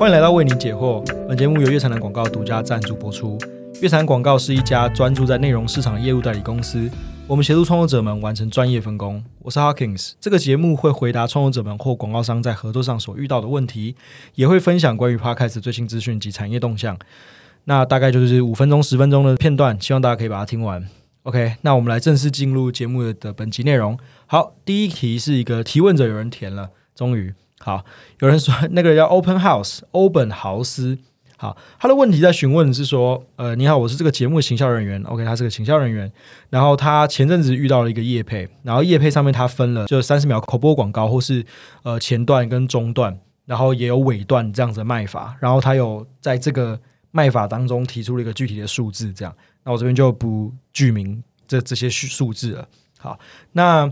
欢迎来到为你解惑。本节目由月产蓝广告独家赞助播出。月产广告是一家专注在内容市场的业务代理公司，我们协助创作者们完成专业分工。我是 Hawkins，这个节目会回答创作者们或广告商在合作上所遇到的问题，也会分享关于 Podcast 最新资讯及产业动向。那大概就是五分钟、十分钟的片段，希望大家可以把它听完。OK，那我们来正式进入节目的本集内容。好，第一题是一个提问者有人填了，终于好，有人说 那个人叫 Open House 欧本豪斯。好，他的问题在询问是说，呃，你好，我是这个节目的行销人员。OK，他是个行销人员，然后他前阵子遇到了一个业配，然后业配上面他分了就三十秒口播广告，或是呃前段跟中段，然后也有尾段这样子的卖法，然后他有在这个卖法当中提出了一个具体的数字，这样，那我这边就不具名这这些数数字了。好，那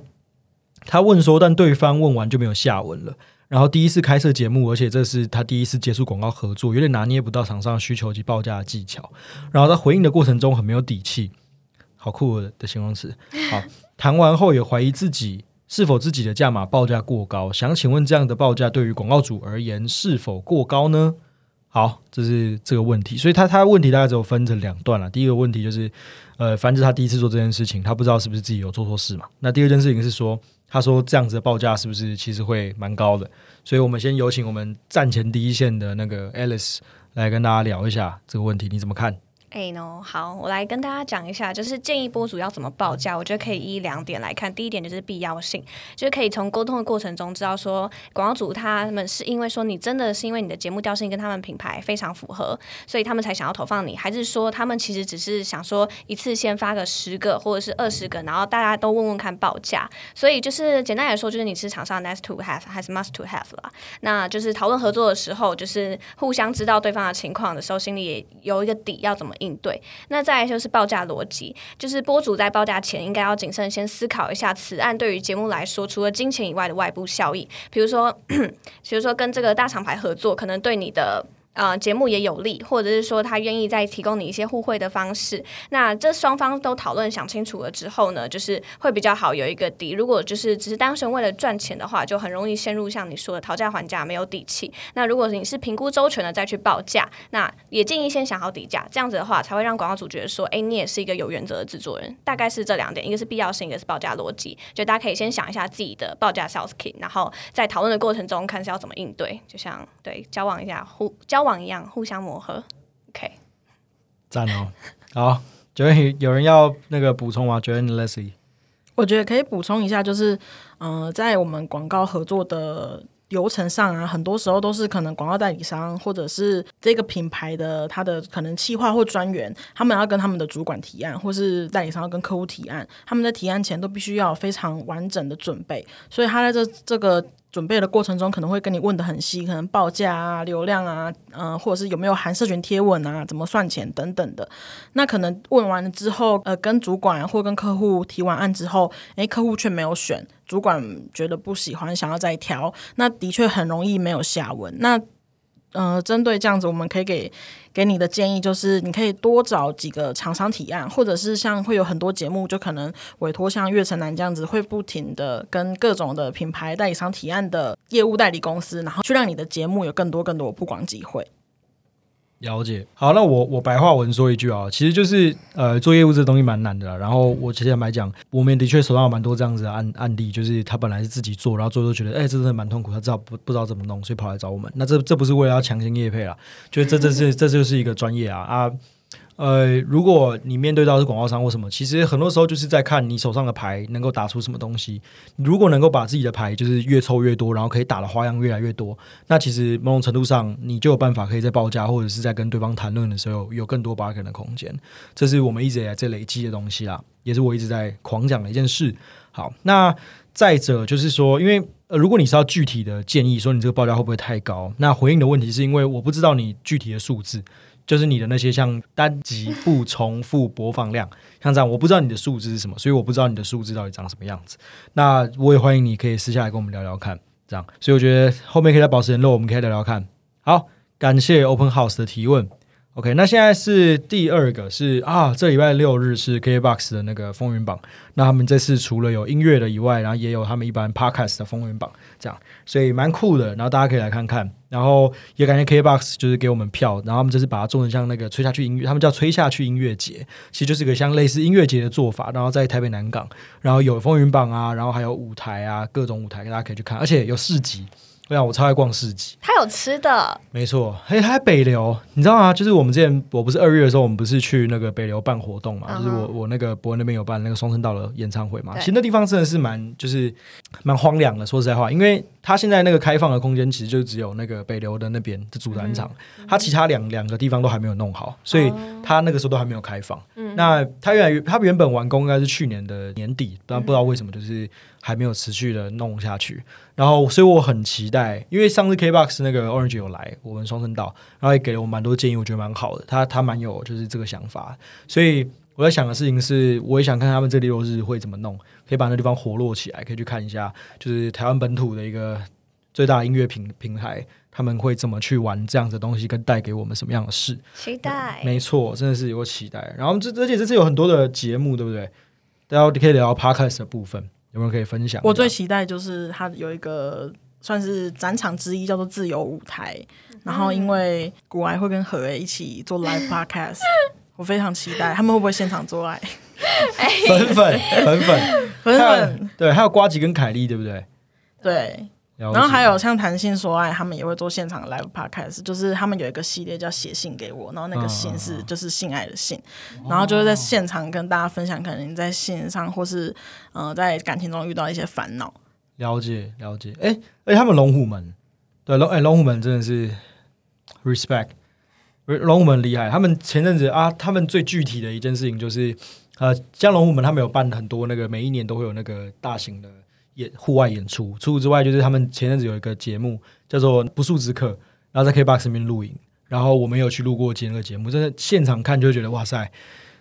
他问说，但对方问完就没有下文了。然后第一次开设节目，而且这是他第一次接触广告合作，有点拿捏不到厂商的需求及报价的技巧。然后在回应的过程中很没有底气，好酷的形容词。好，谈完后也怀疑自己是否自己的价码报价过高。想请问这样的报价对于广告主而言是否过高呢？好，这是这个问题。所以他他问题大概只有分成两段了。第一个问题就是，呃，反正他第一次做这件事情，他不知道是不是自己有做错事嘛。那第二件事情是说。他说：“这样子的报价是不是其实会蛮高的？所以我们先有请我们战前第一线的那个 Alice 来跟大家聊一下这个问题，你怎么看？”哎喏，好，我来跟大家讲一下，就是建议播主要怎么报价。我觉得可以依两点来看。第一点就是必要性，就是可以从沟通的过程中知道说，广告主他们是因为说你真的是因为你的节目调性跟他们品牌非常符合，所以他们才想要投放你，还是说他们其实只是想说一次先发个十个或者是二十个，然后大家都问问看报价。所以就是简单来说，就是你是厂商 nice to have 还是 must to have 啦。那就是讨论合作的时候，就是互相知道对方的情况的时候，心里也有一个底，要怎么。应对，那再就是报价逻辑，就是播主在报价前应该要谨慎先思考一下，此案对于节目来说，除了金钱以外的外部效益，比如说，比如说跟这个大厂牌合作，可能对你的。呃，节目也有利，或者是说他愿意再提供你一些互惠的方式。那这双方都讨论想清楚了之后呢，就是会比较好有一个底。如果就是只是单纯为了赚钱的话，就很容易陷入像你说的讨价还价，没有底气。那如果你是评估周全的再去报价，那也建议先想好底价，这样子的话才会让广告主觉得说，哎，你也是一个有原则的制作人。大概是这两点，一个是必要性，一个是报价逻辑。就大家可以先想一下自己的报价 sales key，然后在讨论的过程中看是要怎么应对。就像对交往一下互交。网一样互相磨合，OK，赞哦。好，觉得有人要那个补充吗？觉得 Leslie，我觉得可以补充一下，就是嗯，在我们广告合作的流程上啊，很多时候都是可能广告代理商或者是这个品牌的他的可能企划或专员，他们要跟他们的主管提案，或是代理商要跟客户提案，他们在提案前都必须要非常完整的准备，所以他在这这个。准备的过程中可能会跟你问的很细，可能报价啊、流量啊，嗯，或者是有没有含社群贴文啊、怎么算钱等等的。那可能问完了之后，呃，跟主管或跟客户提完案之后，诶，客户却没有选，主管觉得不喜欢，想要再调，那的确很容易没有下文。那呃，针对这样子，我们可以给给你的建议就是，你可以多找几个厂商提案，或者是像会有很多节目，就可能委托像月城南这样子，会不停的跟各种的品牌代理商提案的业务代理公司，然后去让你的节目有更多更多曝光机会。了解，好，那我我白话文说一句啊，其实就是呃，做业务这东西蛮难的。然后我之前来讲，我们的确手上有蛮多这样子的案案例，就是他本来是自己做，然后做做觉得，哎，这真的蛮痛苦，他知道不不知道怎么弄，所以跑来找我们。那这这不是为了要强行业配啦，就这这是这就是一个专业啊啊。呃，如果你面对到是广告商或什么，其实很多时候就是在看你手上的牌能够打出什么东西。如果能够把自己的牌就是越抽越多，然后可以打的花样越来越多，那其实某种程度上你就有办法可以在报价或者是在跟对方谈论的时候有更多 bargain 的空间。这是我们一直以来在累积的东西啦，也是我一直在狂讲的一件事。好，那再者就是说，因为，如果你是要具体的建议说你这个报价会不会太高，那回应的问题是因为我不知道你具体的数字。就是你的那些像单集不重复播放量，像这样，我不知道你的数字是什么，所以我不知道你的数字到底长什么样子。那我也欢迎你可以私下来跟我们聊聊看，这样。所以我觉得后面可以再保持联络，我们可以聊聊看。好，感谢 Open House 的提问。OK，那现在是第二个是啊，这礼拜六日是 KBox 的那个风云榜。那他们这次除了有音乐的以外，然后也有他们一般 Podcast 的风云榜，这样，所以蛮酷的。然后大家可以来看看，然后也感谢 KBox 就是给我们票，然后他们这次把它做成像那个吹下去音乐，他们叫吹下去音乐节，其实就是个像类似音乐节的做法。然后在台北南港，然后有风云榜啊，然后还有舞台啊，各种舞台，大家可以去看，而且有市集。对啊，我超爱逛市集。它有吃的，没错。嘿，还北流，你知道吗？就是我们之前，我不是二月的时候，我们不是去那个北流办活动嘛？就是我我那个博恩那边有办那个双声道的演唱会嘛。其实那地方真的是蛮就是蛮荒凉的，说实在话，因为它现在那个开放的空间其实就只有那个北流的那边的主展场，它其他两两个地方都还没有弄好，所以它那个时候都还没有开放。那它原来它原本完工应该是去年的年底，但不知道为什么就是。还没有持续的弄下去，然后所以我很期待，因为上次 KBox 那个 Orange 有来我们双声道，然后也给了我蛮多建议，我觉得蛮好的，他他蛮有就是这个想法，所以我在想的事情是，我也想看他们这六日会怎么弄，可以把那地方活络起来，可以去看一下，就是台湾本土的一个最大的音乐平平台，他们会怎么去玩这样子的东西，跟带给我们什么样的事？期待，没错，真的是有期待。然后这而且这次有很多的节目，对不对？大家可以聊 Podcast 的部分。有没有可以分享？我最期待就是他有一个算是展场之一，叫做自由舞台。然后因为古埃会跟何为一起做 live podcast，我非常期待他们会不会现场做爱？粉粉粉粉粉粉，对，还有瓜吉跟凯莉，对不对？对。然后还有像谈性说爱，他们也会做现场 live podcast，就是他们有一个系列叫写信给我，然后那个信是就是性爱的信，然后就是在现场跟大家分享，可能在线上或是呃在感情中遇到一些烦恼。了解了解，哎哎，他们龙虎门，对龙哎龙虎门真的是 respect，龙虎门厉害。他们前阵子啊，他们最具体的一件事情就是呃，像龙虎门他们有办很多那个每一年都会有那个大型的。演户外演出，除此之外，就是他们前阵子有一个节目叫做《不速之客》，然后在 K Box 里面录影，然后我们有去录过接那个节目，真的现场看就会觉得哇塞，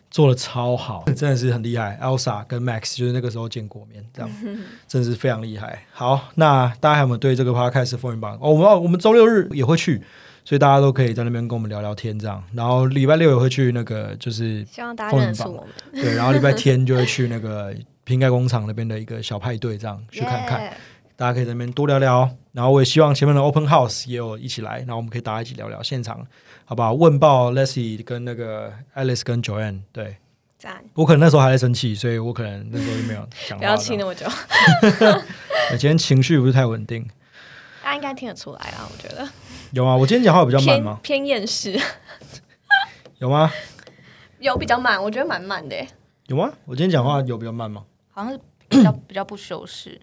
做的超好，真的是很厉害。Elsa 跟 Max 就是那个时候见过面，这样 真的是非常厉害。好，那大家有没有对这个 Podcast 风云榜？哦，我们我们周六日也会去，所以大家都可以在那边跟我们聊聊天，这样。然后礼拜六也会去那个，就是希望大家认识我们。对，然后礼拜天就会去那个。瓶盖工厂那边的一个小派对，这样去看看，大家可以在那边多聊聊。然后我也希望前面的 Open House 也有一起来，然后我们可以大家一起聊聊现场，好不好？问报 Leslie 跟那个 Alice 跟 Joanne，对，赞。我可能那时候还在生气，所以我可能那时候就没有讲。不要气那么久。我今天情绪不是太稳定。大家应该听得出来啊，我觉得。有啊？我今天讲话比较慢吗？偏厌世。有吗？有比较慢，我觉得蛮慢的。有吗？我今天讲话有比较慢吗？好像是比较 比较不修饰，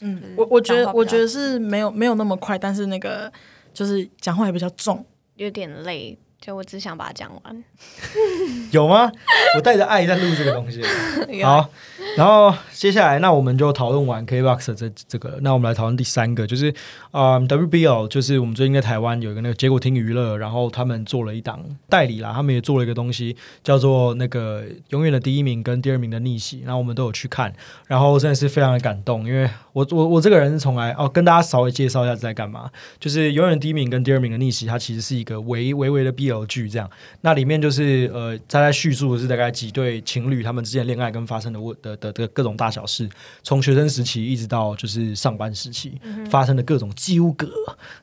嗯，我我觉得我觉得是没有没有那么快，但是那个就是讲话也比较重，有点累。就我只想把它讲完，有吗？我带着爱在录这个东西。好，然后接下来，那我们就讨论完 KBox 这这个，那我们来讨论第三个，就是啊，WBL，就是我们最近在台湾有一个那个结果听娱乐，然后他们做了一档代理啦，他们也做了一个东西叫做那个永远的第一名跟第二名的逆袭，然后我们都有去看，然后真的是非常的感动，因为我我我这个人是从来哦，跟大家稍微介绍一下在干嘛，就是永远第一名跟第二名的逆袭，它其实是一个微微微的 BL。剧这样，那里面就是呃，他在叙述的是大概几对情侣他们之间恋爱跟发生的问的的的各种大小事，从学生时期一直到就是上班时期发生的各种纠葛，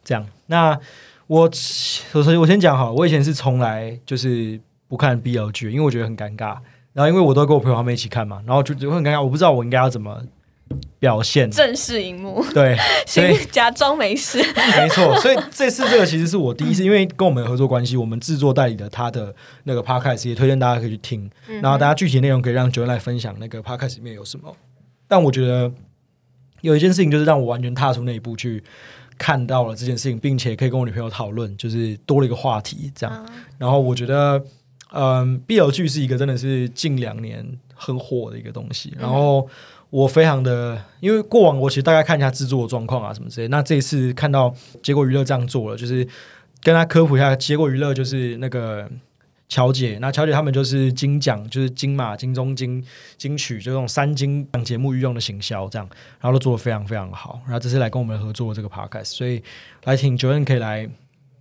这样。那我我我先讲哈，我以前是从来就是不看 BL 剧，因为我觉得很尴尬。然后因为我都跟我朋友他们一起看嘛，然后就就很尴尬，我不知道我应该要怎么。表现正式荧幕对，所以假装没事，没错。所以这次这个其实是我第一次，因为跟我们有合作关系，我们制作代理的他的那个 podcast 也推荐大家可以去听。然后大家具体内容可以让九恩来分享那个 podcast 里面有什么。但我觉得有一件事情就是让我完全踏出那一步去看到了这件事情，并且可以跟我女朋友讨论，就是多了一个话题这样。然后我觉得，嗯，BL 剧是一个真的是近两年很火的一个东西。然后。我非常的，因为过往我其实大概看一下制作的状况啊什么之类，那这一次看到结果娱乐这样做了，就是跟他科普一下，结果娱乐就是那个乔姐，那乔姐他们就是金奖，就是金马、金钟、金金曲，就这种三金节目御用的行销这样，然后都做的非常非常好，然后这次来跟我们合作这个 podcast，所以来请九恩可以来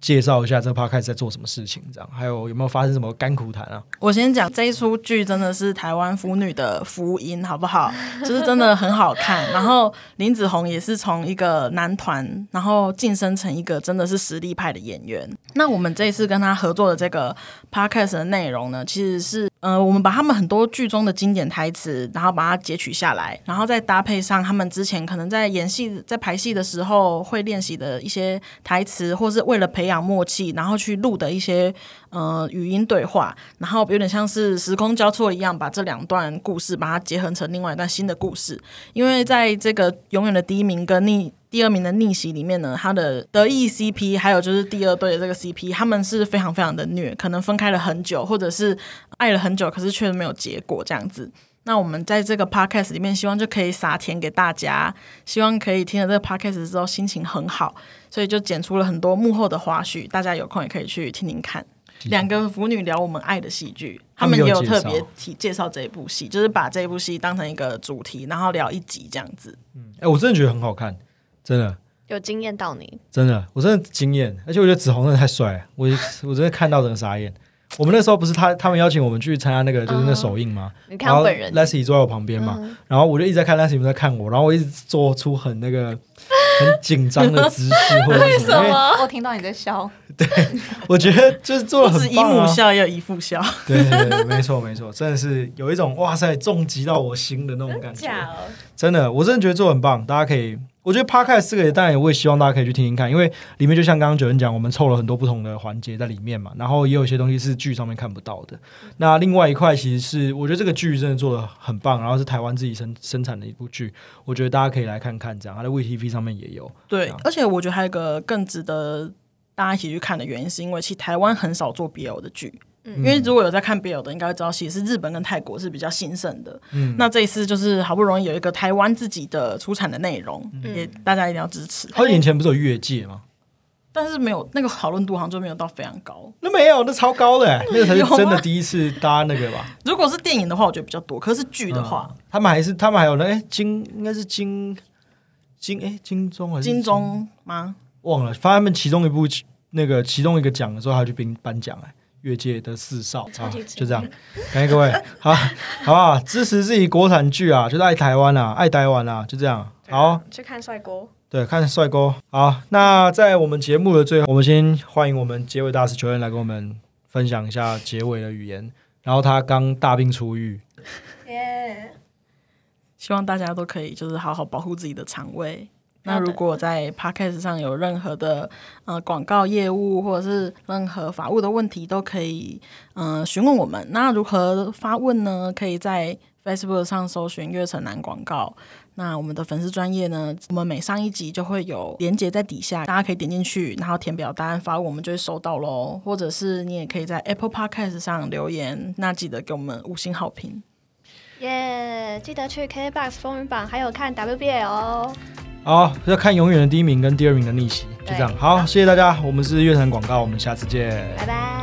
介绍一下这个 podcast 在做什么事情，这样还有有没有发生什么甘苦谈啊？我先讲这一出剧真的是台湾腐女的福音，好不好？就是真的很好看。然后林子宏也是从一个男团，然后晋升成一个真的是实力派的演员。那我们这一次跟他合作的这个 podcast 的内容呢，其实是呃，我们把他们很多剧中的经典台词，然后把它截取下来，然后再搭配上他们之前可能在演戏、在排戏的时候会练习的一些台词，或是为了培养默契，然后去录的一些呃语音对话，然后有点像是时空交错一样，把这两段故事把它结合成另外一段新的故事。因为在这个永远的第一名跟逆第二名的逆袭里面呢，他的得意 CP 还有就是第二对的这个 CP，他们是非常非常的虐，可能分开了很久，或者是爱了很久，可是却没有结果这样子。那我们在这个 podcast 里面，希望就可以撒甜给大家，希望可以听了这个 podcast 之后心情很好，所以就剪出了很多幕后的花絮，大家有空也可以去听听看。两个腐女聊我们爱的戏剧，他们也有特别提介绍这一部戏，就是把这一部戏当成一个主题，然后聊一集这样子。嗯，哎，我真的觉得很好看，真的有惊艳到你，真的，我真的惊艳，而且我觉得紫红真的太帅了，我 我真的看到整个傻眼。我们那时候不是他他们邀请我们去参加那个就是那首映吗？你看本人，Leslie 坐在我旁边嘛，然后我就一直在看 Leslie 在看我，然后我一直做出很那个很紧张的姿势，或者为什么？我听到你在笑。对，我觉得就是做的很姨母笑也有姨父笑。对对对，没错没错，真的是有一种哇塞重击到我心的那种感觉。真的，我真的觉得做很棒，大家可以。我觉得 Podcast 这个当然我也希望大家可以去听听看，因为里面就像刚刚九人讲，我们凑了很多不同的环节在里面嘛，然后也有一些东西是剧上面看不到的。那另外一块其实是我觉得这个剧真的做的很棒，然后是台湾自己生生产的一部剧，我觉得大家可以来看看，这样它在 VTV 上面也有。对，而且我觉得还有一个更值得大家一起去看的原因，是因为其实台湾很少做 BL 的剧。因为如果有在看 BL 的，应该会知道，其实日本跟泰国是比较兴盛的。嗯，那这一次就是好不容易有一个台湾自己的出产的内容，也大家一定要支持。好几年前不是有越界吗？但是没有那个讨论度，好像就没有到非常高。那没有，那超高的，那个才是真的第一次搭那个吧。如果是电影的话，我觉得比较多。可是剧的话，他们还是他们还有那哎金应该是金金哎金钟还是金钟吗？忘了，发他们其中一部那个其中一个奖的时候，他去颁颁奖哎。越界的四少啊，就这样，感谢各位，好，好不好？支持自己国产剧啊，就是爱台湾啊，爱台湾啊，就这样，好，去看帅哥，对，看帅哥，好。那在我们节目的最后，我们先欢迎我们结尾大师球员来跟我们分享一下结尾的语言。然后他刚大病初愈，耶，希望大家都可以就是好好保护自己的肠胃。那如果在 Podcast 上有任何的呃广告业务或者是任何法务的问题，都可以嗯询问我们。那如何发问呢？可以在 Facebook 上搜寻“月城南广告”。那我们的粉丝专业呢，我们每上一集就会有连接在底下，大家可以点进去，然后填表单发问，我们就会收到喽。或者是你也可以在 Apple Podcast 上留言，那记得给我们五星好评。耶，记得去 KBox 风云榜，还有看 WBL 哦。好，要看永远的第一名跟第二名的逆袭，就这样。好，谢谢大家，我们是乐坛广告，我们下次见，拜拜。